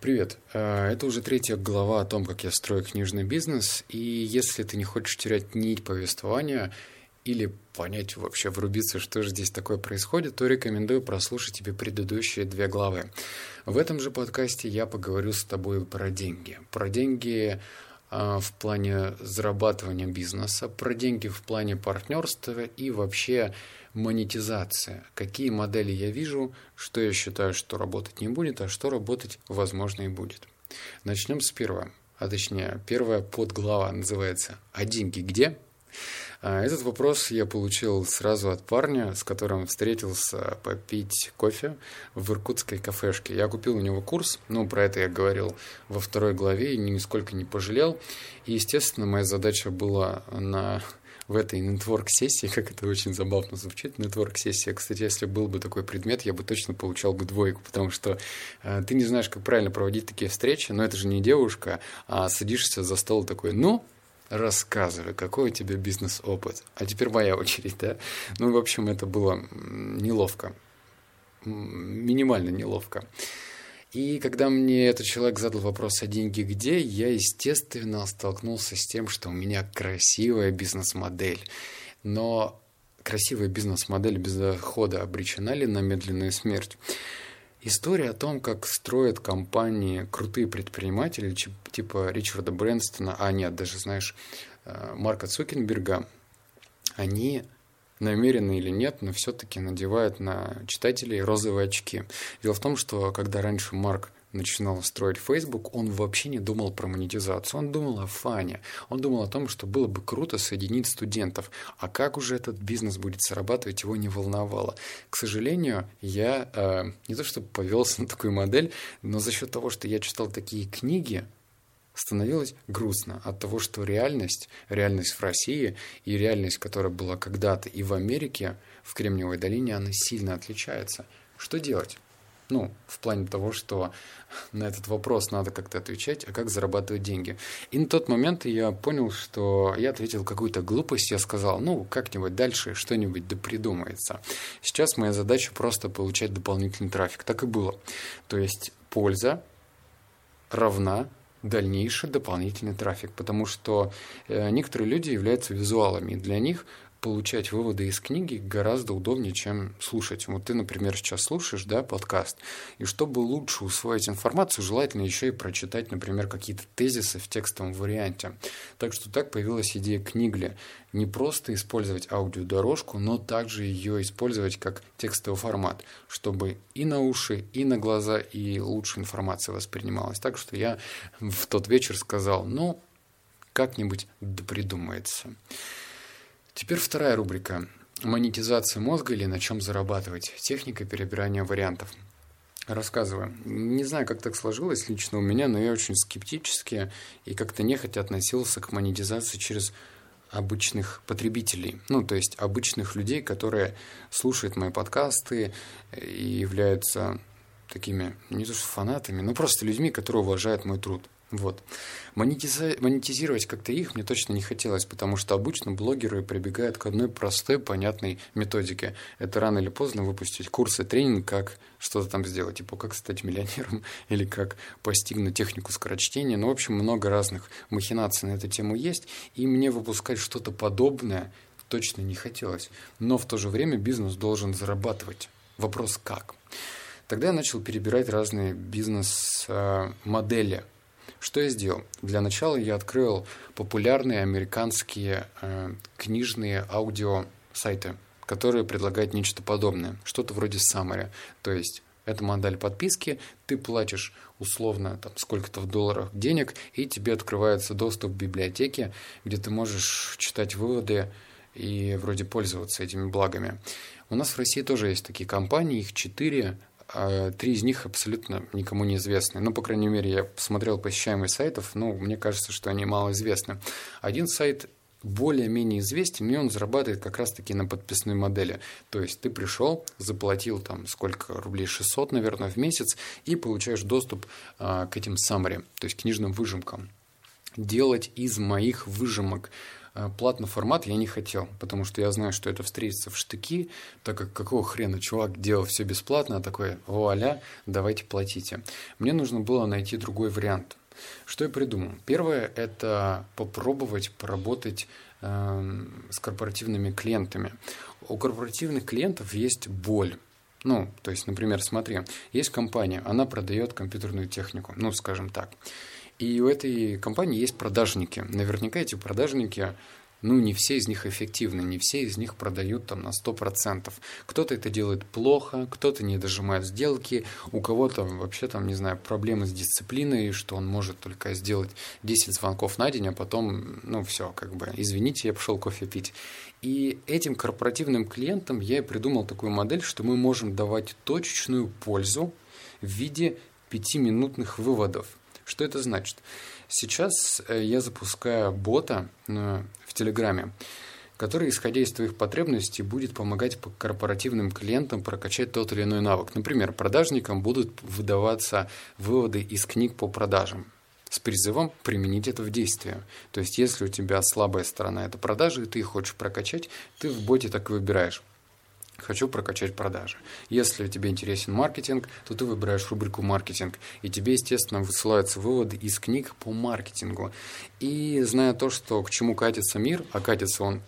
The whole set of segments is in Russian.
Привет. Э, это уже третья глава о том, как я строю книжный бизнес. И если ты не хочешь терять нить повествования или понять вообще, врубиться, что же здесь такое происходит, то рекомендую прослушать тебе предыдущие две главы. В этом же подкасте я поговорю с тобой про деньги. Про деньги э, в плане зарабатывания бизнеса, про деньги в плане партнерства и вообще монетизация. Какие модели я вижу, что я считаю, что работать не будет, а что работать, возможно, и будет. Начнем с первого. А точнее, первая подглава называется «А деньги где?». А, этот вопрос я получил сразу от парня, с которым встретился попить кофе в иркутской кафешке. Я купил у него курс, ну, про это я говорил во второй главе и нисколько не пожалел. И, естественно, моя задача была на в этой нетворк-сессии, как это очень забавно звучит, нетворк-сессия, кстати, если был бы такой предмет, я бы точно получал бы двойку, потому что э, ты не знаешь, как правильно проводить такие встречи, но это же не девушка, а садишься за стол такой, ну, рассказывай, какой у тебя бизнес-опыт. А теперь моя очередь, да? Ну, в общем, это было неловко, минимально неловко. И когда мне этот человек задал вопрос о деньги где, я, естественно, столкнулся с тем, что у меня красивая бизнес-модель. Но красивая бизнес-модель без дохода обречена ли на медленную смерть? История о том, как строят компании крутые предприниматели, типа Ричарда Брэнстона, а нет, даже, знаешь, э, Марка Цукенберга, они намеренно или нет, но все-таки надевают на читателей розовые очки. Дело в том, что когда раньше Марк начинал строить Facebook, он вообще не думал про монетизацию, он думал о фане, он думал о том, что было бы круто соединить студентов, а как уже этот бизнес будет срабатывать, его не волновало. К сожалению, я э, не то чтобы повелся на такую модель, но за счет того, что я читал такие книги, становилось грустно от того, что реальность, реальность в России и реальность, которая была когда-то и в Америке, в Кремниевой долине, она сильно отличается. Что делать? Ну, в плане того, что на этот вопрос надо как-то отвечать, а как зарабатывать деньги. И на тот момент я понял, что я ответил какую-то глупость, я сказал, ну, как-нибудь дальше что-нибудь да придумается. Сейчас моя задача просто получать дополнительный трафик. Так и было. То есть польза равна дальнейший дополнительный трафик, потому что э, некоторые люди являются визуалами, и для них получать выводы из книги гораздо удобнее, чем слушать. Вот ты, например, сейчас слушаешь, да, подкаст, и чтобы лучше усвоить информацию, желательно еще и прочитать, например, какие-то тезисы в текстовом варианте. Так что так появилась идея книгли. Не просто использовать аудиодорожку, но также ее использовать как текстовый формат, чтобы и на уши, и на глаза, и лучше информация воспринималась. Так что я в тот вечер сказал, ну, как-нибудь да придумается. Теперь вторая рубрика. Монетизация мозга или на чем зарабатывать. Техника перебирания вариантов. Рассказываю. Не знаю, как так сложилось лично у меня, но я очень скептически и как-то нехотя относился к монетизации через обычных потребителей, ну, то есть обычных людей, которые слушают мои подкасты и являются такими, не то что фанатами, но просто людьми, которые уважают мой труд. Вот. Монетизировать как-то их мне точно не хотелось, потому что обычно блогеры прибегают к одной простой, понятной методике. Это рано или поздно выпустить курсы, тренинг, как что-то там сделать, типа как стать миллионером или как постигнуть технику скорочтения. Ну, в общем, много разных махинаций на эту тему есть, и мне выпускать что-то подобное точно не хотелось. Но в то же время бизнес должен зарабатывать. Вопрос как? Тогда я начал перебирать разные бизнес-модели – что я сделал? Для начала я открыл популярные американские э, книжные аудиосайты, которые предлагают нечто подобное, что-то вроде summary. То есть это модель подписки, ты платишь условно там, сколько-то в долларах денег, и тебе открывается доступ к библиотеке, где ты можешь читать выводы и вроде пользоваться этими благами. У нас в России тоже есть такие компании, их четыре, три из них абсолютно никому не известны. Ну, по крайней мере, я посмотрел посещаемость сайтов, ну, мне кажется, что они малоизвестны. Один сайт более-менее известен, и он зарабатывает как раз-таки на подписной модели. То есть ты пришел, заплатил там сколько рублей, 600, наверное, в месяц, и получаешь доступ а, к этим summary, то есть книжным выжимкам. Делать из моих выжимок э, платный формат я не хотел, потому что я знаю, что это встретится в штыки, так как какого хрена чувак делал все бесплатно, а такой, вуаля, давайте платите. Мне нужно было найти другой вариант. Что я придумал? Первое – это попробовать поработать э, с корпоративными клиентами. У корпоративных клиентов есть боль. Ну, то есть, например, смотри, есть компания, она продает компьютерную технику, ну, скажем так. И у этой компании есть продажники. Наверняка эти продажники ну, не все из них эффективны, не все из них продают там на 100%. Кто-то это делает плохо, кто-то не дожимает сделки, у кого-то вообще там, не знаю, проблемы с дисциплиной, что он может только сделать 10 звонков на день, а потом, ну, все, как бы, извините, я пошел кофе пить. И этим корпоративным клиентам я и придумал такую модель, что мы можем давать точечную пользу в виде пятиминутных выводов. Что это значит? Сейчас э, я запускаю бота э, в Телеграме, который, исходя из твоих потребностей, будет помогать корпоративным клиентам прокачать тот или иной навык. Например, продажникам будут выдаваться выводы из книг по продажам с призывом применить это в действии. То есть, если у тебя слабая сторона – это продажи, и ты их хочешь прокачать, ты в боте так и выбираешь хочу прокачать продажи. Если тебе интересен маркетинг, то ты выбираешь рубрику «Маркетинг», и тебе, естественно, высылаются выводы из книг по маркетингу. И зная то, что к чему катится мир, а катится он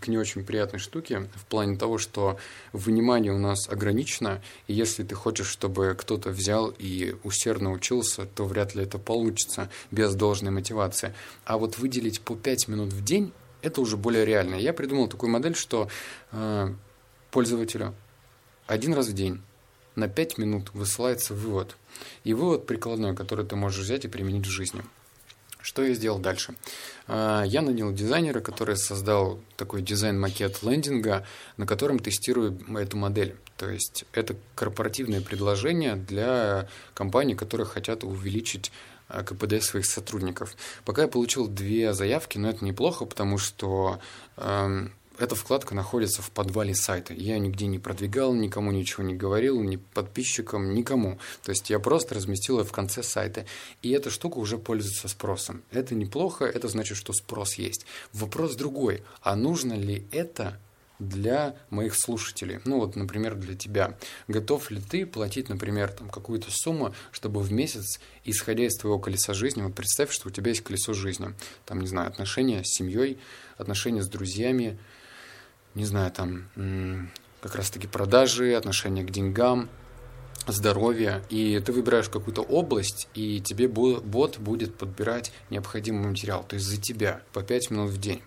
к не очень приятной штуке в плане того, что внимание у нас ограничено, и если ты хочешь, чтобы кто-то взял и усердно учился, то вряд ли это получится без должной мотивации. А вот выделить по 5 минут в день это уже более реально. Я придумал такую модель, что э, пользователю один раз в день на 5 минут высылается вывод. И вывод прикладной, который ты можешь взять и применить в жизни. Что я сделал дальше? А, я нанял дизайнера, который создал такой дизайн-макет лендинга, на котором тестирую эту модель. То есть это корпоративное предложение для компаний, которые хотят увеличить а, КПД своих сотрудников. Пока я получил две заявки, но это неплохо, потому что эм, эта вкладка находится в подвале сайта. Я нигде не продвигал, никому ничего не говорил, ни подписчикам, никому. То есть я просто разместил ее в конце сайта. И эта штука уже пользуется спросом. Это неплохо, это значит, что спрос есть. Вопрос другой. А нужно ли это для моих слушателей. Ну вот, например, для тебя. Готов ли ты платить, например, там какую-то сумму, чтобы в месяц, исходя из твоего колеса жизни, вот представь, что у тебя есть колесо жизни, там, не знаю, отношения с семьей, отношения с друзьями, не знаю, там как раз-таки продажи, отношение к деньгам, здоровье, и ты выбираешь какую-то область, и тебе бот будет подбирать необходимый материал, то есть за тебя по 5 минут в день.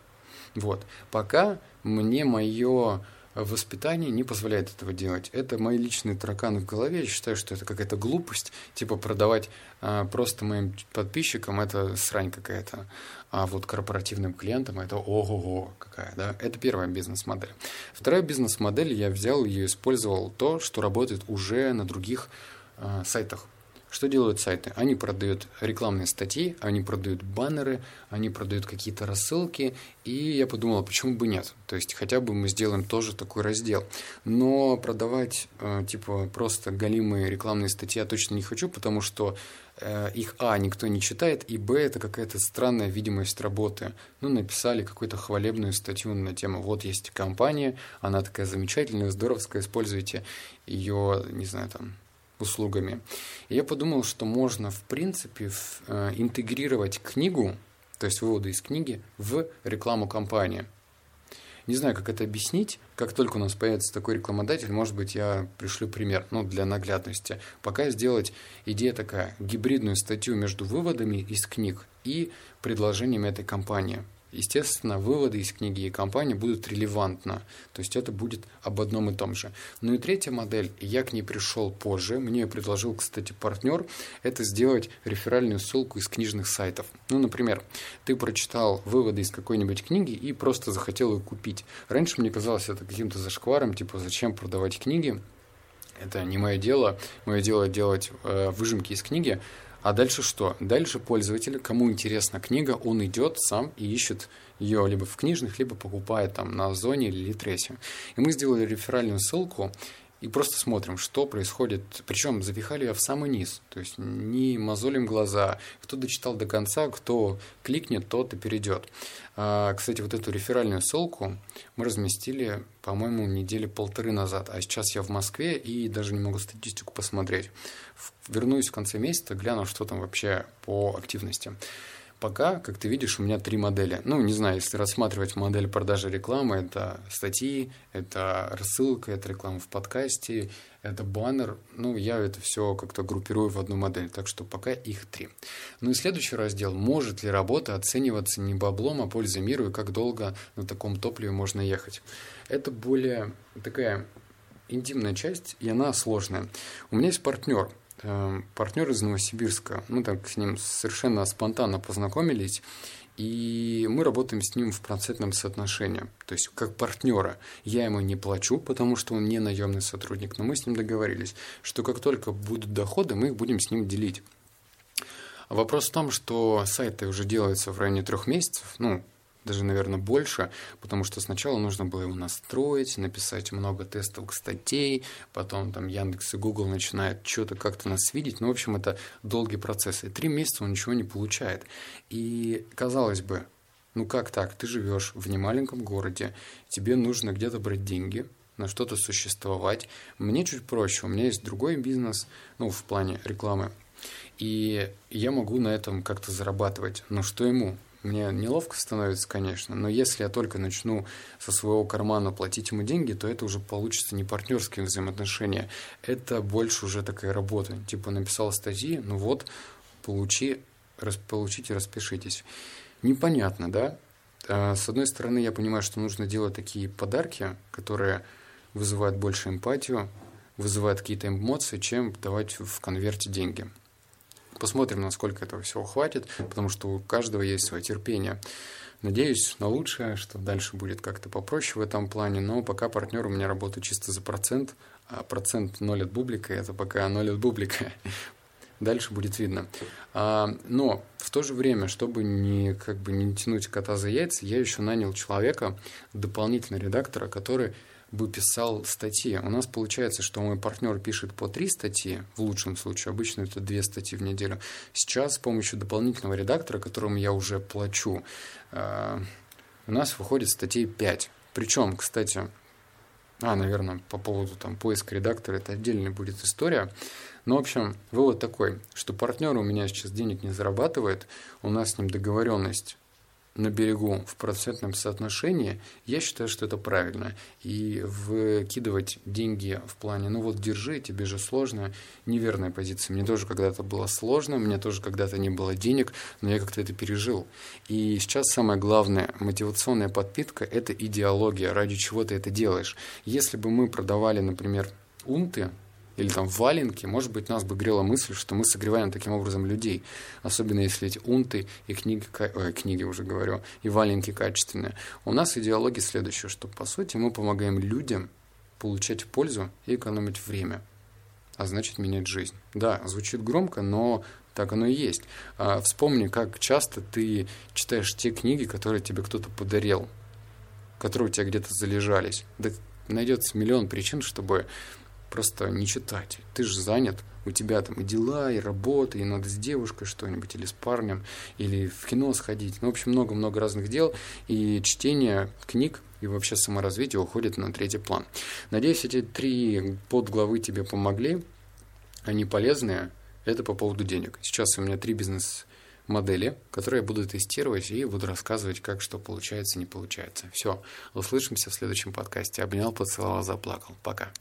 Вот. Пока мне мое воспитание не позволяет этого делать. Это мои личные тараканы в голове. Я считаю, что это какая-то глупость. Типа продавать а, просто моим подписчикам это срань какая-то. А вот корпоративным клиентам это ого-го какая, да. Это первая бизнес-модель. Вторая бизнес-модель, я взял ее использовал то, что работает уже на других а, сайтах. Что делают сайты? Они продают рекламные статьи, они продают баннеры, они продают какие-то рассылки, и я подумал, почему бы нет? То есть хотя бы мы сделаем тоже такой раздел. Но продавать э, типа просто галимые рекламные статьи я точно не хочу, потому что э, их а никто не читает, и б это какая-то странная видимость работы. Ну написали какую-то хвалебную статью на тему, вот есть компания, она такая замечательная, здоровская, используйте ее, не знаю там услугами. И я подумал, что можно, в принципе, э, интегрировать книгу, то есть выводы из книги, в рекламу компании. Не знаю, как это объяснить. Как только у нас появится такой рекламодатель, может быть, я пришлю пример, ну, для наглядности. Пока сделать идея такая, гибридную статью между выводами из книг и предложениями этой компании естественно, выводы из книги и компании будут релевантно. То есть это будет об одном и том же. Ну и третья модель, я к ней пришел позже, мне предложил, кстати, партнер, это сделать реферальную ссылку из книжных сайтов. Ну, например, ты прочитал выводы из какой-нибудь книги и просто захотел ее купить. Раньше мне казалось это каким-то зашкваром, типа, зачем продавать книги, это не мое дело. Мое дело делать э, выжимки из книги. А дальше что? Дальше пользователь, кому интересна книга, он идет сам и ищет ее либо в книжных, либо покупает там на Озоне или Литресе. И мы сделали реферальную ссылку, и просто смотрим, что происходит. Причем запихали ее в самый низ. То есть не мозолим глаза. Кто дочитал до конца, кто кликнет, тот и перейдет. А, кстати, вот эту реферальную ссылку мы разместили, по-моему, недели полторы назад. А сейчас я в Москве и даже не могу статистику посмотреть. Вернусь в конце месяца, гляну, что там вообще по активности. Пока, как ты видишь, у меня три модели. Ну, не знаю, если рассматривать модель продажи рекламы, это статьи, это рассылка, это реклама в подкасте, это баннер. Ну, я это все как-то группирую в одну модель, так что пока их три. Ну и следующий раздел. Может ли работа оцениваться не баблом, а пользой миру и как долго на таком топливе можно ехать? Это более такая интимная часть, и она сложная. У меня есть партнер – партнер из Новосибирска. Мы так с ним совершенно спонтанно познакомились, и мы работаем с ним в процентном соотношении, то есть как партнера. Я ему не плачу, потому что он не наемный сотрудник, но мы с ним договорились, что как только будут доходы, мы их будем с ним делить. Вопрос в том, что сайты уже делаются в районе трех месяцев, ну, даже, наверное, больше, потому что сначала нужно было его настроить, написать много тестовых статей, потом там Яндекс и Google начинают что-то как-то нас видеть. Ну, в общем, это долгий процесс. И три месяца он ничего не получает. И, казалось бы, ну как так? Ты живешь в немаленьком городе, тебе нужно где-то брать деньги, на что-то существовать. Мне чуть проще, у меня есть другой бизнес, ну, в плане рекламы, и я могу на этом как-то зарабатывать. Но что ему? Мне неловко становится, конечно, но если я только начну со своего кармана платить ему деньги, то это уже получится не партнерские взаимоотношения. Это больше уже такая работа. Типа написал статьи, ну вот, получи, рас, получите, распишитесь. Непонятно, да? А, с одной стороны, я понимаю, что нужно делать такие подарки, которые вызывают больше эмпатию, вызывают какие-то эмоции, чем давать в конверте деньги. Посмотрим, насколько этого всего хватит, потому что у каждого есть свое терпение. Надеюсь на лучшее, что дальше будет как-то попроще в этом плане, но пока партнер у меня работает чисто за процент, а процент 0 от бублика – это пока 0 от бублика. Дальше будет видно. А, но в то же время, чтобы не, как бы не тянуть кота за яйца, я еще нанял человека, дополнительного редактора, который бы писал статьи. У нас получается, что мой партнер пишет по три статьи, в лучшем случае, обычно это две статьи в неделю. Сейчас с помощью дополнительного редактора, которому я уже плачу, э, у нас выходит статей 5. Причем, кстати, а, наверное, по поводу там поиска редактора, это отдельная будет история. Но, в общем, вывод такой, что партнер у меня сейчас денег не зарабатывает, у нас с ним договоренность на берегу в процентном соотношении, я считаю, что это правильно. И выкидывать деньги в плане, ну вот держи, тебе же сложно, неверная позиция. Мне тоже когда-то было сложно, мне тоже когда-то не было денег, но я как-то это пережил. И сейчас самое главное, мотивационная подпитка – это идеология, ради чего ты это делаешь. Если бы мы продавали, например, унты, или там валенки, может быть, нас бы грела мысль, что мы согреваем таким образом людей. Особенно если эти унты и книги, ой, книги уже говорю, и валенки качественные. У нас идеология следующая, что, по сути, мы помогаем людям получать пользу и экономить время, а значит, менять жизнь. Да, звучит громко, но так оно и есть. А, вспомни, как часто ты читаешь те книги, которые тебе кто-то подарил, которые у тебя где-то залежались. Да найдется миллион причин, чтобы просто не читать. Ты же занят, у тебя там и дела, и работа, и надо с девушкой что-нибудь, или с парнем, или в кино сходить. Ну, в общем, много-много разных дел, и чтение книг и вообще саморазвитие уходит на третий план. Надеюсь, эти три подглавы тебе помогли, они полезные. Это по поводу денег. Сейчас у меня три бизнес модели, которые я буду тестировать и буду рассказывать, как что получается, не получается. Все, услышимся в следующем подкасте. Обнял, поцеловал, заплакал. Пока.